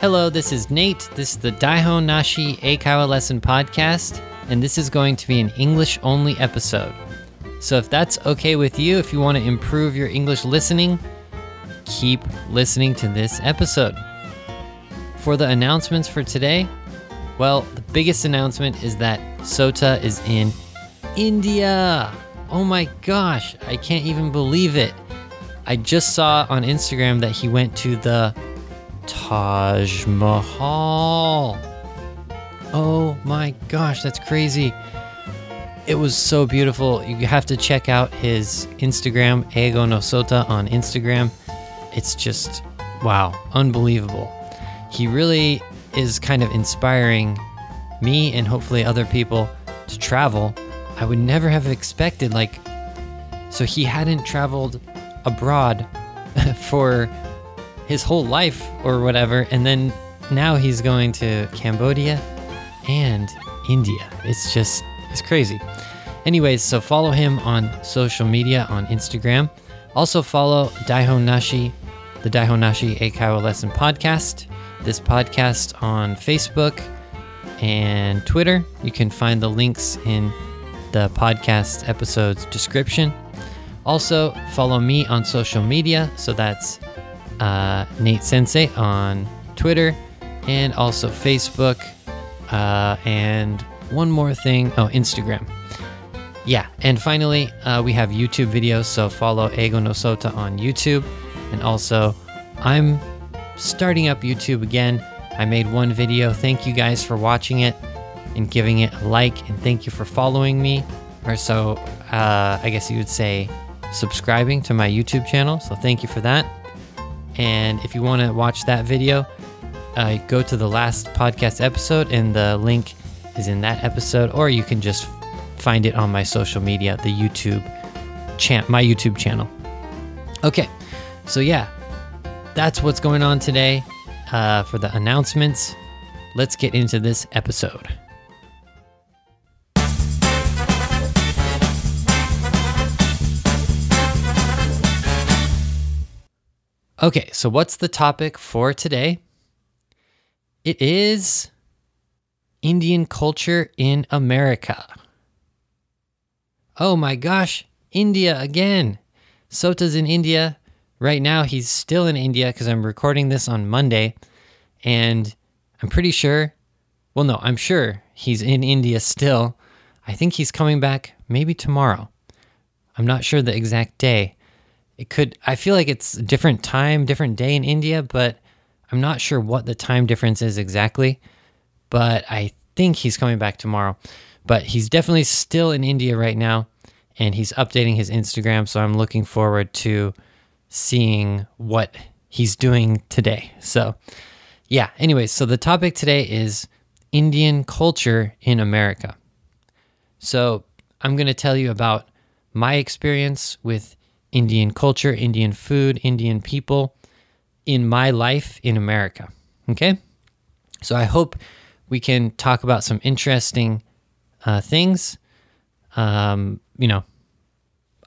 Hello, this is Nate. This is the Daihon Nashi Eikaiwa Lesson Podcast, and this is going to be an English only episode. So if that's okay with you, if you want to improve your English listening, keep listening to this episode. For the announcements for today, well, the biggest announcement is that Sota is in India. Oh my gosh, I can't even believe it. I just saw on Instagram that he went to the Taj Mahal. Oh my gosh, that's crazy. It was so beautiful. You have to check out his Instagram, Eigo no Sota on Instagram. It's just, wow, unbelievable. He really is kind of inspiring me and hopefully other people to travel. I would never have expected, like, so he hadn't traveled abroad for his whole life or whatever, and then now he's going to Cambodia and India. It's just, it's crazy. Anyways, so follow him on social media on Instagram. Also follow Daihon Nashi, the Daihon Nashi Eikaiwa Lesson Podcast, this podcast on Facebook and Twitter. You can find the links in the podcast episode's description. Also, follow me on social media. So that's uh, Nate Sensei on Twitter and also Facebook. Uh, and one more thing oh, Instagram. Yeah, and finally, uh, we have YouTube videos. So follow Eigo no Sota on YouTube. And also, I'm starting up YouTube again. I made one video. Thank you guys for watching it and giving it a like. And thank you for following me. Or so, uh, I guess you would say, subscribing to my YouTube channel. So thank you for that. And if you want to watch that video, uh, go to the last podcast episode, and the link is in that episode, or you can just find it on my social media, the YouTube chan- my YouTube channel. Okay, so yeah, that's what's going on today uh, for the announcements. Let's get into this episode. Okay, so what's the topic for today? It is Indian culture in America. Oh my gosh, India again. Sota's in India. Right now, he's still in India because I'm recording this on Monday. And I'm pretty sure, well, no, I'm sure he's in India still. I think he's coming back maybe tomorrow. I'm not sure the exact day it could i feel like it's a different time different day in india but i'm not sure what the time difference is exactly but i think he's coming back tomorrow. But he's definitely still in india right now and he's updating his instagram so i'm looking forward to seeing what he's doing today. So yeah anyways so the topic today is indian culture in america. So i'm going to tell you about my experience with Indian culture, Indian food, Indian people in my life in America. Okay? So I hope we can talk about some interesting uh, things. Um, you know,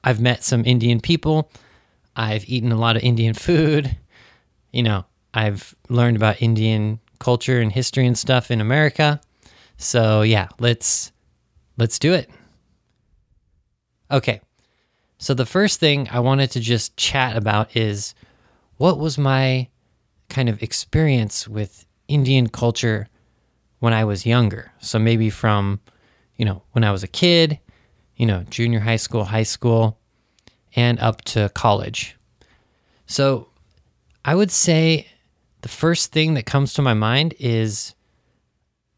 I've met some Indian people. I've eaten a lot of Indian food. You know, I've learned about Indian culture and history and stuff in America. So yeah, let's let's do it. Okay. So, the first thing I wanted to just chat about is what was my kind of experience with Indian culture when I was younger. So, maybe from, you know, when I was a kid, you know, junior high school, high school, and up to college. So, I would say the first thing that comes to my mind is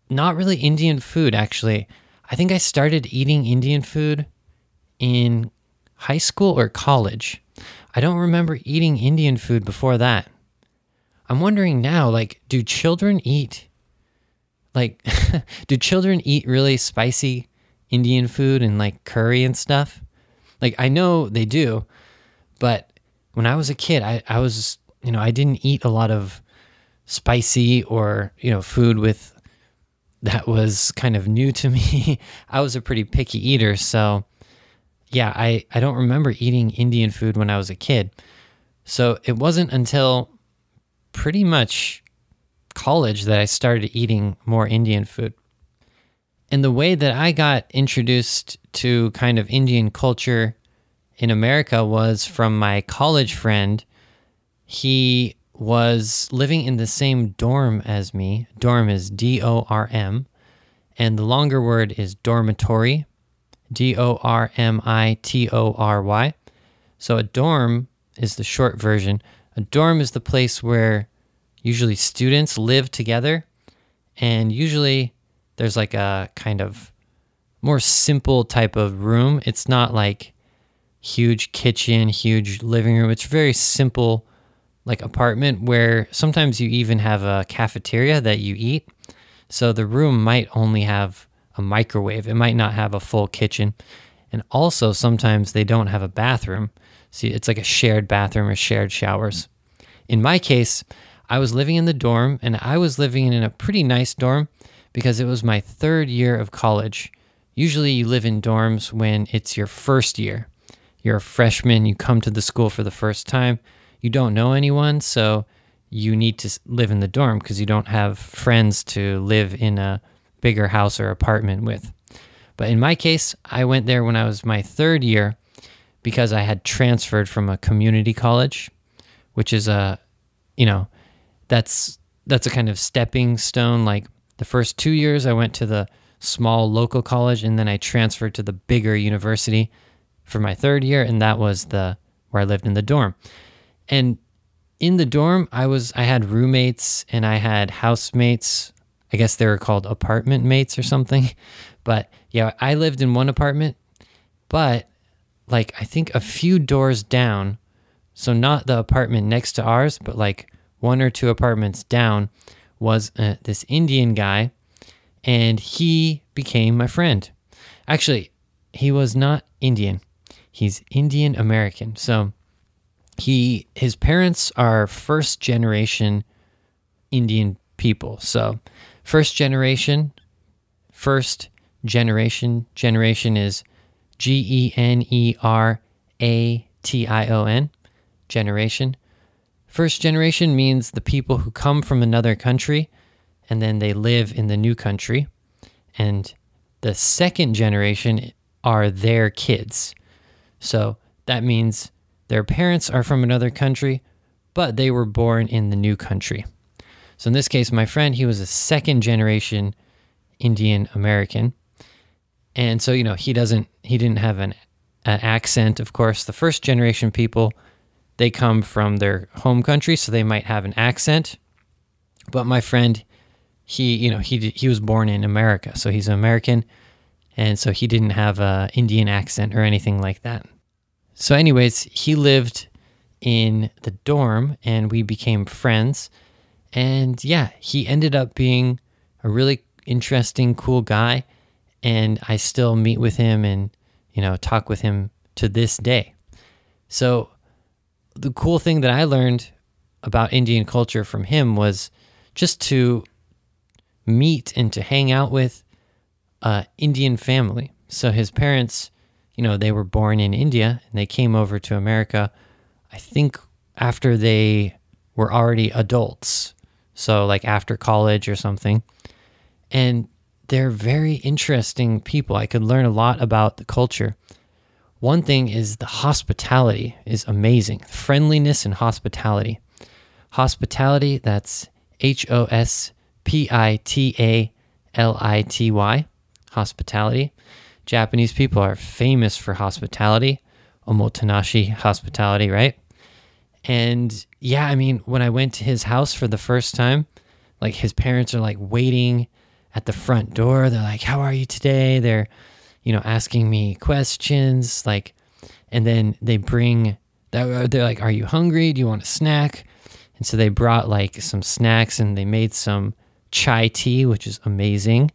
not really Indian food, actually. I think I started eating Indian food in high school or college. I don't remember eating Indian food before that. I'm wondering now, like, do children eat, like, do children eat really spicy Indian food and like curry and stuff? Like, I know they do, but when I was a kid, I, I was, you know, I didn't eat a lot of spicy or, you know, food with that was kind of new to me. I was a pretty picky eater. So, yeah, I, I don't remember eating Indian food when I was a kid. So it wasn't until pretty much college that I started eating more Indian food. And the way that I got introduced to kind of Indian culture in America was from my college friend. He was living in the same dorm as me. Dorm is D O R M, and the longer word is dormitory, D O R M I T O R Y. So a dorm is the short version. A dorm is the place where usually students live together, and usually there's like a kind of more simple type of room. It's not like huge kitchen, huge living room. It's very simple like apartment where sometimes you even have a cafeteria that you eat. So the room might only have a microwave. It might not have a full kitchen. And also sometimes they don't have a bathroom. See, it's like a shared bathroom or shared showers. In my case, I was living in the dorm and I was living in a pretty nice dorm because it was my third year of college. Usually you live in dorms when it's your first year. You're a freshman, you come to the school for the first time you don't know anyone, so you need to live in the dorm because you don't have friends to live in a bigger house or apartment with. But in my case, I went there when I was my third year because I had transferred from a community college, which is a, you know, that's that's a kind of stepping stone. Like the first two years, I went to the small local college, and then I transferred to the bigger university for my third year, and that was the where I lived in the dorm. And in the dorm, I was I had roommates and I had housemates. I guess they were called apartment mates or something. But yeah, I lived in one apartment, but like I think a few doors down, so not the apartment next to ours, but like one or two apartments down was uh, this Indian guy and he became my friend. Actually, he was not Indian. He's Indian American. So he his parents are first generation Indian people. So first generation, first generation, generation is G E N E R A T I O N, generation. First generation means the people who come from another country and then they live in the new country. And the second generation are their kids. So that means their parents are from another country, but they were born in the new country. So in this case, my friend, he was a second generation Indian American. And so, you know, he doesn't, he didn't have an, an accent. Of course, the first generation people, they come from their home country, so they might have an accent. But my friend, he, you know, he, he was born in America, so he's an American. And so he didn't have an Indian accent or anything like that. So, anyways, he lived in the dorm and we became friends. And yeah, he ended up being a really interesting, cool guy. And I still meet with him and, you know, talk with him to this day. So, the cool thing that I learned about Indian culture from him was just to meet and to hang out with a Indian family. So his parents you know, they were born in India and they came over to America, I think after they were already adults. So, like after college or something. And they're very interesting people. I could learn a lot about the culture. One thing is the hospitality is amazing. Friendliness and hospitality. Hospitality, that's H O S P I T A L I T Y. Hospitality. Japanese people are famous for hospitality, omotenashi hospitality, right? And yeah, I mean, when I went to his house for the first time, like his parents are like waiting at the front door. They're like, "How are you today?" They're, you know, asking me questions, like, and then they bring. They're like, "Are you hungry? Do you want a snack?" And so they brought like some snacks, and they made some chai tea, which is amazing.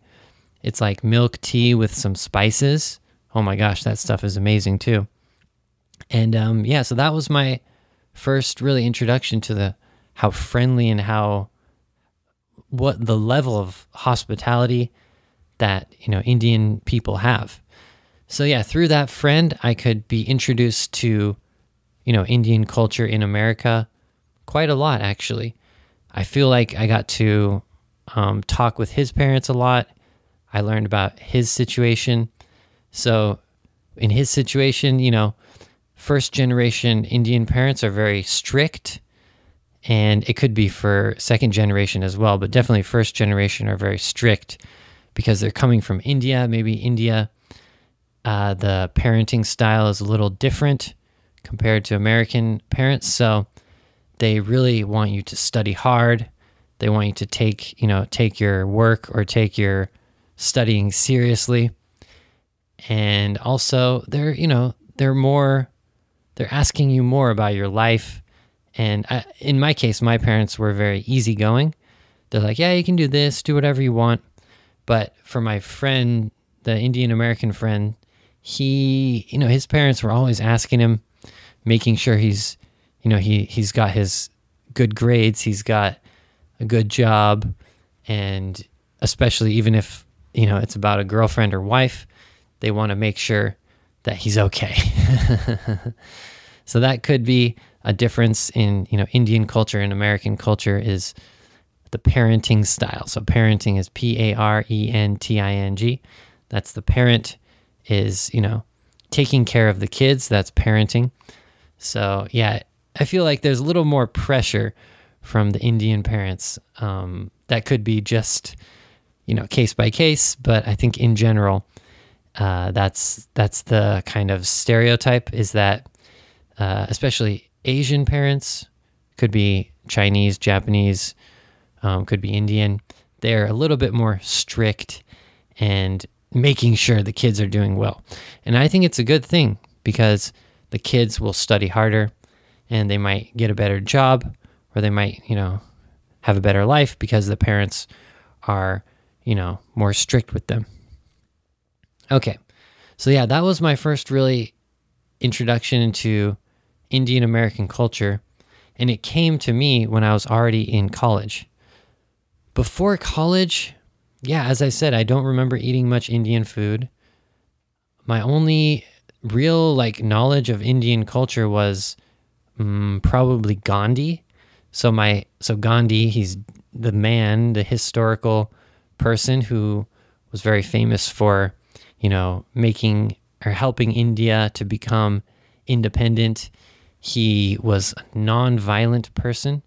It's like milk tea with some spices. Oh my gosh, that stuff is amazing too. And um, yeah, so that was my first really introduction to the how friendly and how what the level of hospitality that you know Indian people have. So yeah, through that friend, I could be introduced to you know Indian culture in America quite a lot actually. I feel like I got to um, talk with his parents a lot. I learned about his situation. So, in his situation, you know, first generation Indian parents are very strict, and it could be for second generation as well, but definitely first generation are very strict because they're coming from India. Maybe India, uh, the parenting style is a little different compared to American parents. So, they really want you to study hard. They want you to take, you know, take your work or take your studying seriously. And also, they're, you know, they're more they're asking you more about your life. And I, in my case, my parents were very easygoing. They're like, "Yeah, you can do this, do whatever you want." But for my friend, the Indian American friend, he, you know, his parents were always asking him, making sure he's you know he he's got his good grades he's got a good job and especially even if you know it's about a girlfriend or wife they want to make sure that he's okay. So that could be a difference in you know indian culture and american culture is the parenting style. So parenting is p-a-r-e-n-t-i-n-g that's the parent is you know taking care of the kids. That's parenting. So yeah I feel like there's a little more pressure from the Indian parents. Um, that could be just, you know, case by case, but I think in general, uh, that's that's the kind of stereotype. Is that uh, especially Asian parents could be Chinese, Japanese, um, could be Indian. They're a little bit more strict and making sure the kids are doing well. And I think it's a good thing because the kids will study harder and they might get a better job or they might, you know, have a better life because the parents are, you know, more strict with them. Okay. So yeah, that was my first really introduction into Indian American culture and it came to me when I was already in college. Before college, yeah, as I said, I don't remember eating much Indian food. My only real like knowledge of Indian culture was Mm, probably Gandhi. So my so Gandhi, he's the man, the historical person who was very famous for, you know, making or helping India to become independent. He was a non-violent person.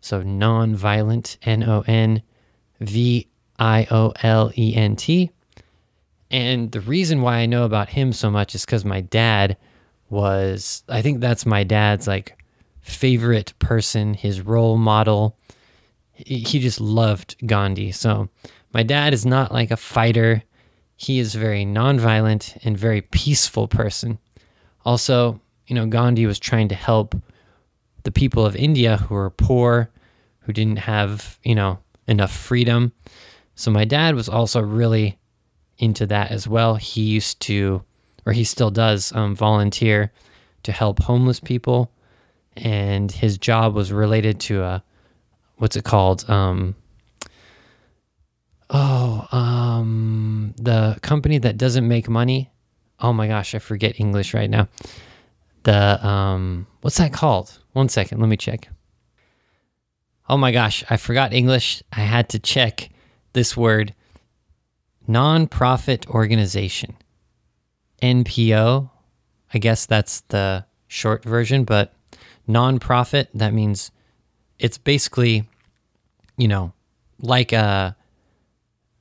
So non-violent, N O N V I O L E N T. And the reason why I know about him so much is because my dad was I think that's my dad's like favorite person, his role model. He just loved Gandhi. So my dad is not like a fighter. He is a very nonviolent and very peaceful person. Also, you know, Gandhi was trying to help the people of India who were poor, who didn't have, you know, enough freedom. So my dad was also really into that as well. He used to or he still does um, volunteer to help homeless people, and his job was related to a what's it called? Um, oh, um, the company that doesn't make money. Oh my gosh, I forget English right now. The um, what's that called? One second, let me check. Oh my gosh, I forgot English. I had to check this word. Non-profit organization. NPO. I guess that's the short version, but nonprofit, that means it's basically, you know, like a,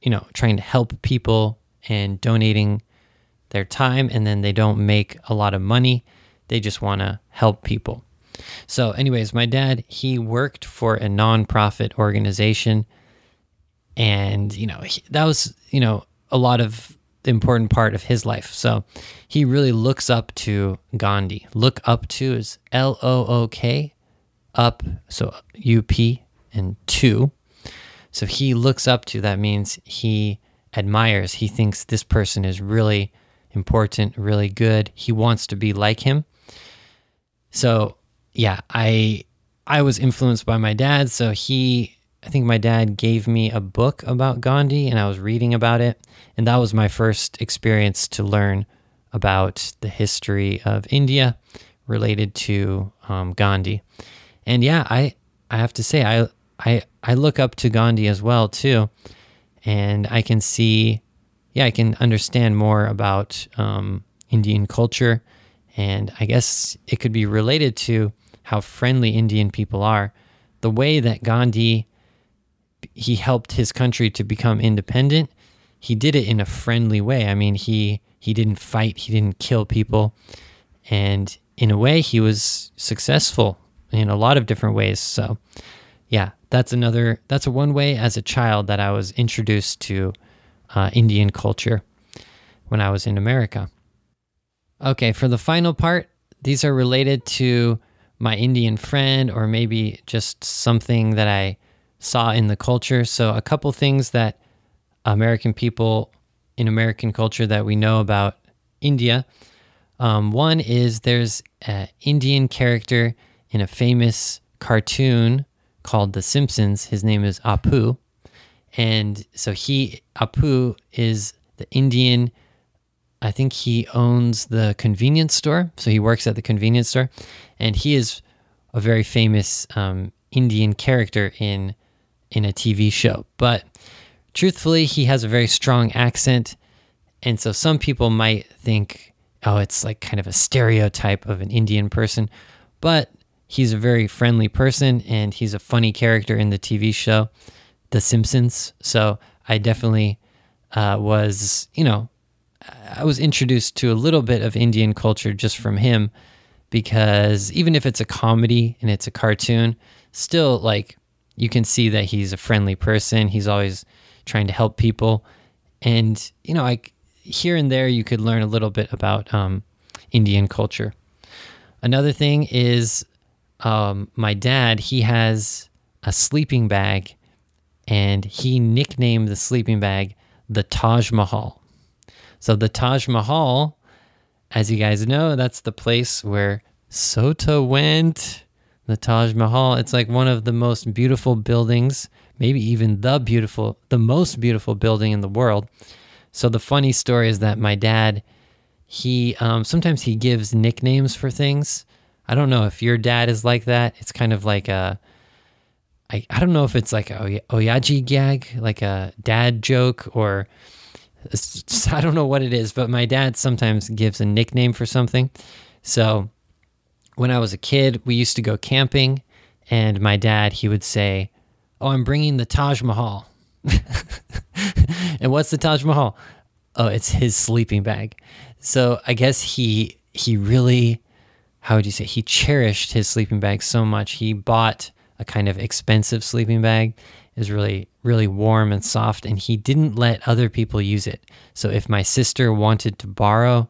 you know, trying to help people and donating their time, and then they don't make a lot of money. They just want to help people. So, anyways, my dad, he worked for a nonprofit organization, and, you know, he, that was, you know, a lot of the important part of his life. So he really looks up to Gandhi. Look up to is L O O K, up, so U P and two. So he looks up to, that means he admires, he thinks this person is really important, really good. He wants to be like him. So yeah, I I was influenced by my dad, so he I think my dad gave me a book about Gandhi and I was reading about it. And that was my first experience to learn about the history of India related to um, Gandhi. And yeah, I, I have to say, I, I I look up to Gandhi as well too, and I can see, yeah, I can understand more about um, Indian culture, and I guess it could be related to how friendly Indian people are. The way that Gandhi he helped his country to become independent, he did it in a friendly way. I mean, he he didn't fight, he didn't kill people, and in a way, he was successful in a lot of different ways. So, yeah, that's another that's a one way as a child that I was introduced to uh, Indian culture when I was in America. Okay, for the final part, these are related to my Indian friend or maybe just something that I saw in the culture. So, a couple things that American people in American culture that we know about India. Um, one is there's an Indian character in a famous cartoon called The Simpsons. His name is Apu. And so he, Apu, is the Indian. I think he owns the convenience store. So he works at the convenience store. And he is a very famous um, Indian character in in a TV show. But truthfully, he has a very strong accent. And so some people might think, oh, it's like kind of a stereotype of an Indian person. But he's a very friendly person and he's a funny character in the TV show, The Simpsons. So I definitely uh, was, you know, I was introduced to a little bit of Indian culture just from him because even if it's a comedy and it's a cartoon, still like you can see that he's a friendly person. He's always trying to help people. And, you know, like here and there, you could learn a little bit about um, Indian culture. Another thing is um, my dad, he has a sleeping bag and he nicknamed the sleeping bag the Taj Mahal. So, the Taj Mahal, as you guys know, that's the place where Sota went. The Taj Mahal, it's like one of the most beautiful buildings, maybe even the beautiful, the most beautiful building in the world. So, the funny story is that my dad, he um, sometimes he gives nicknames for things. I don't know if your dad is like that. It's kind of like a, I, I don't know if it's like a oyaji gag, like a dad joke, or I don't know what it is, but my dad sometimes gives a nickname for something. So when I was a kid, we used to go camping, and my dad, he would say, Oh, I'm bringing the Taj Mahal. and what's the Taj Mahal? Oh, it's his sleeping bag. So I guess he he really how would you say he cherished his sleeping bag so much he bought a kind of expensive sleeping bag. Was really really warm and soft and he didn't let other people use it. So if my sister wanted to borrow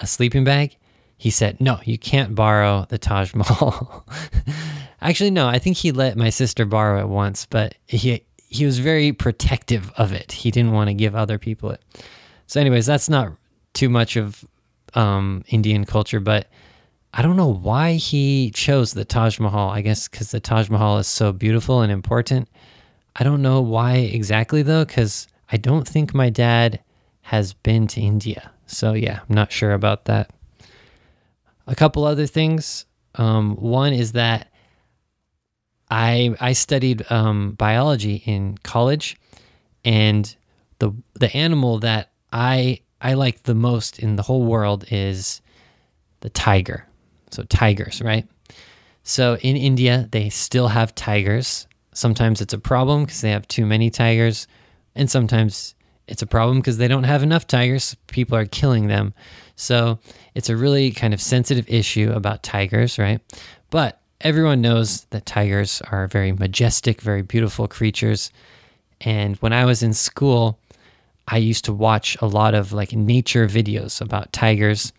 a sleeping bag he said no you can't borrow the taj mahal. Actually no i think he let my sister borrow it once but he he was very protective of it. He didn't want to give other people it. So anyways that's not too much of um, indian culture but I don't know why he chose the Taj Mahal. I guess because the Taj Mahal is so beautiful and important. I don't know why exactly though, because I don't think my dad has been to India. So yeah, I'm not sure about that. A couple other things. Um, one is that I I studied um, biology in college, and the the animal that I I like the most in the whole world is the tiger. So, tigers, right? So, in India, they still have tigers. Sometimes it's a problem because they have too many tigers, and sometimes it's a problem because they don't have enough tigers. People are killing them. So, it's a really kind of sensitive issue about tigers, right? But everyone knows that tigers are very majestic, very beautiful creatures. And when I was in school, I used to watch a lot of like nature videos about tigers.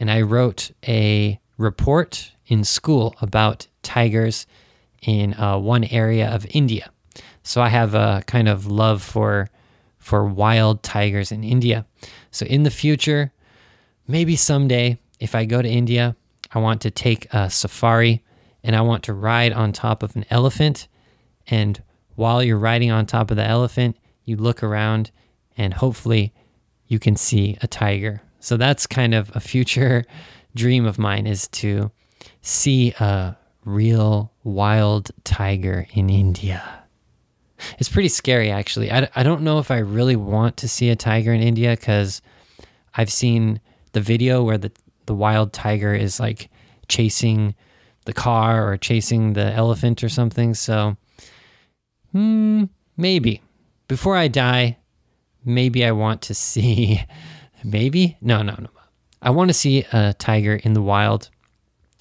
And I wrote a report in school about tigers in uh, one area of India. So I have a kind of love for for wild tigers in India. So in the future, maybe someday, if I go to India, I want to take a safari and I want to ride on top of an elephant. And while you're riding on top of the elephant, you look around and hopefully you can see a tiger. So that's kind of a future dream of mine is to see a real wild tiger in India. It's pretty scary, actually. I, I don't know if I really want to see a tiger in India because I've seen the video where the, the wild tiger is like chasing the car or chasing the elephant or something. So, hmm, maybe. Before I die, maybe I want to see. Maybe? No, no, no. I want to see a tiger in the wild.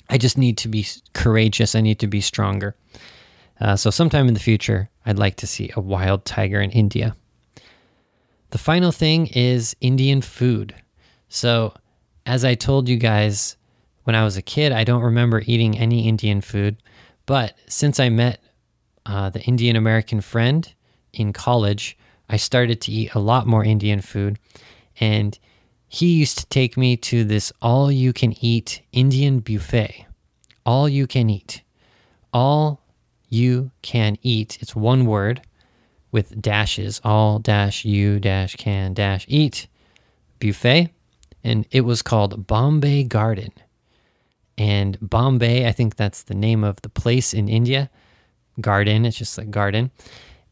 I just need to be courageous. I need to be stronger. Uh, so, sometime in the future, I'd like to see a wild tiger in India. The final thing is Indian food. So, as I told you guys when I was a kid, I don't remember eating any Indian food. But since I met uh, the Indian American friend in college, I started to eat a lot more Indian food. And he used to take me to this all you can eat Indian buffet. All you can eat. All you can eat. It's one word with dashes. All dash you dash can dash eat buffet. And it was called Bombay Garden. And Bombay, I think that's the name of the place in India. Garden, it's just like garden.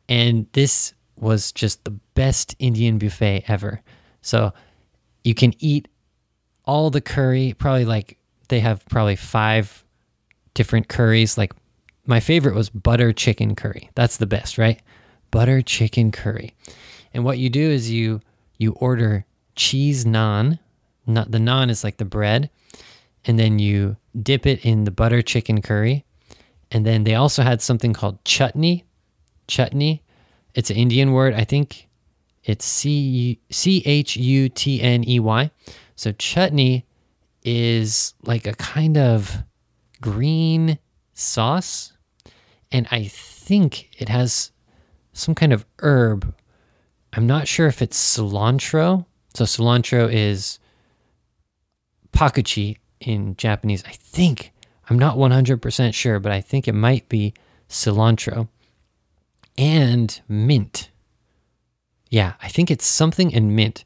And this was just the best Indian buffet ever. So you can eat all the curry, probably like they have probably five different curries. Like my favorite was butter chicken curry. That's the best, right? Butter chicken curry. And what you do is you you order cheese naan. Not the naan is like the bread, and then you dip it in the butter chicken curry. And then they also had something called chutney. Chutney. It's an Indian word. I think it's C C H U T N E Y. So chutney is like a kind of green sauce, and I think it has some kind of herb. I'm not sure if it's cilantro. So cilantro is pakuchi in Japanese. I think I'm not 100% sure, but I think it might be cilantro and mint. Yeah, I think it's something in mint.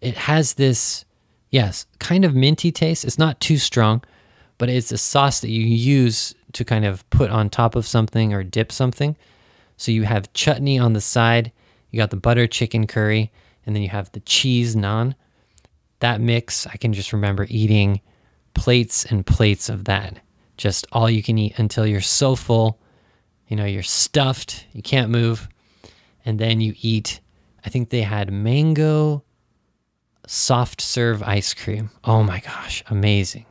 It has this, yes, kind of minty taste. It's not too strong, but it's a sauce that you use to kind of put on top of something or dip something. So you have chutney on the side, you got the butter chicken curry, and then you have the cheese naan. That mix, I can just remember eating plates and plates of that. Just all you can eat until you're so full, you know, you're stuffed, you can't move. And then you eat I think they had mango soft serve ice cream. Oh my gosh, amazing.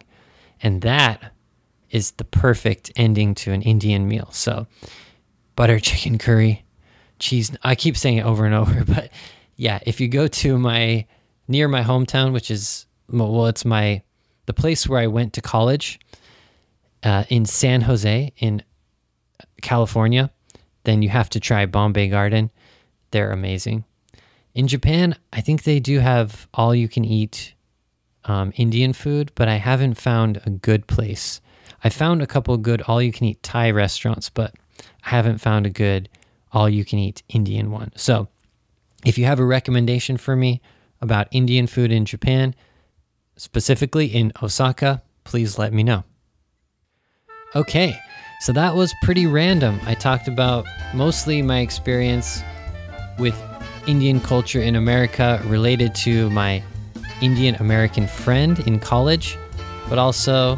And that is the perfect ending to an Indian meal. So, butter chicken curry, cheese. I keep saying it over and over, but yeah, if you go to my near my hometown, which is well, it's my the place where I went to college uh, in San Jose in California, then you have to try Bombay Garden. They're amazing. In Japan, I think they do have all you can eat um, Indian food, but I haven't found a good place. I found a couple good all you can eat Thai restaurants, but I haven't found a good all you can eat Indian one. So, if you have a recommendation for me about Indian food in Japan, specifically in Osaka, please let me know. Okay, so that was pretty random. I talked about mostly my experience with Indian culture in America related to my Indian American friend in college, but also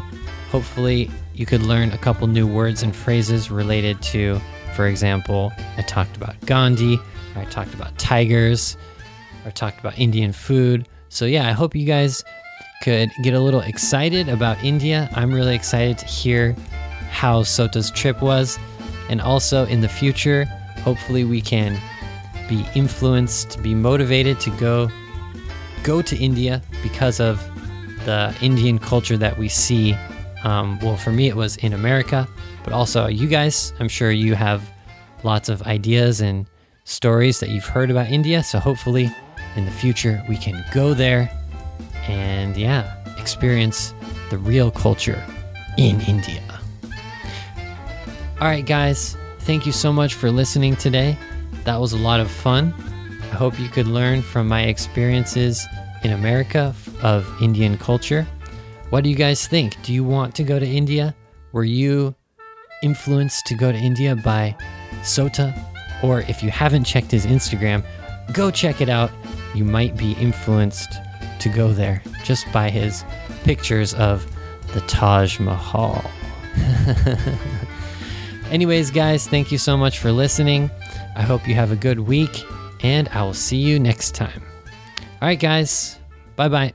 hopefully you could learn a couple new words and phrases related to, for example, I talked about Gandhi, I talked about tigers, or talked about Indian food. So, yeah, I hope you guys could get a little excited about India. I'm really excited to hear how Sota's trip was. And also in the future, hopefully, we can be influenced, be motivated to go go to India because of the Indian culture that we see. Um, well, for me, it was in America, but also you guys. I'm sure you have lots of ideas and stories that you've heard about India. So hopefully, in the future, we can go there and yeah, experience the real culture in India. All right, guys, thank you so much for listening today. That was a lot of fun. I hope you could learn from my experiences in America of Indian culture. What do you guys think? Do you want to go to India? Were you influenced to go to India by Sota, or if you haven't checked his Instagram, go check it out. You might be influenced to go there just by his pictures of the Taj Mahal. Anyways, guys, thank you so much for listening. I hope you have a good week, and I will see you next time. All right, guys, bye bye.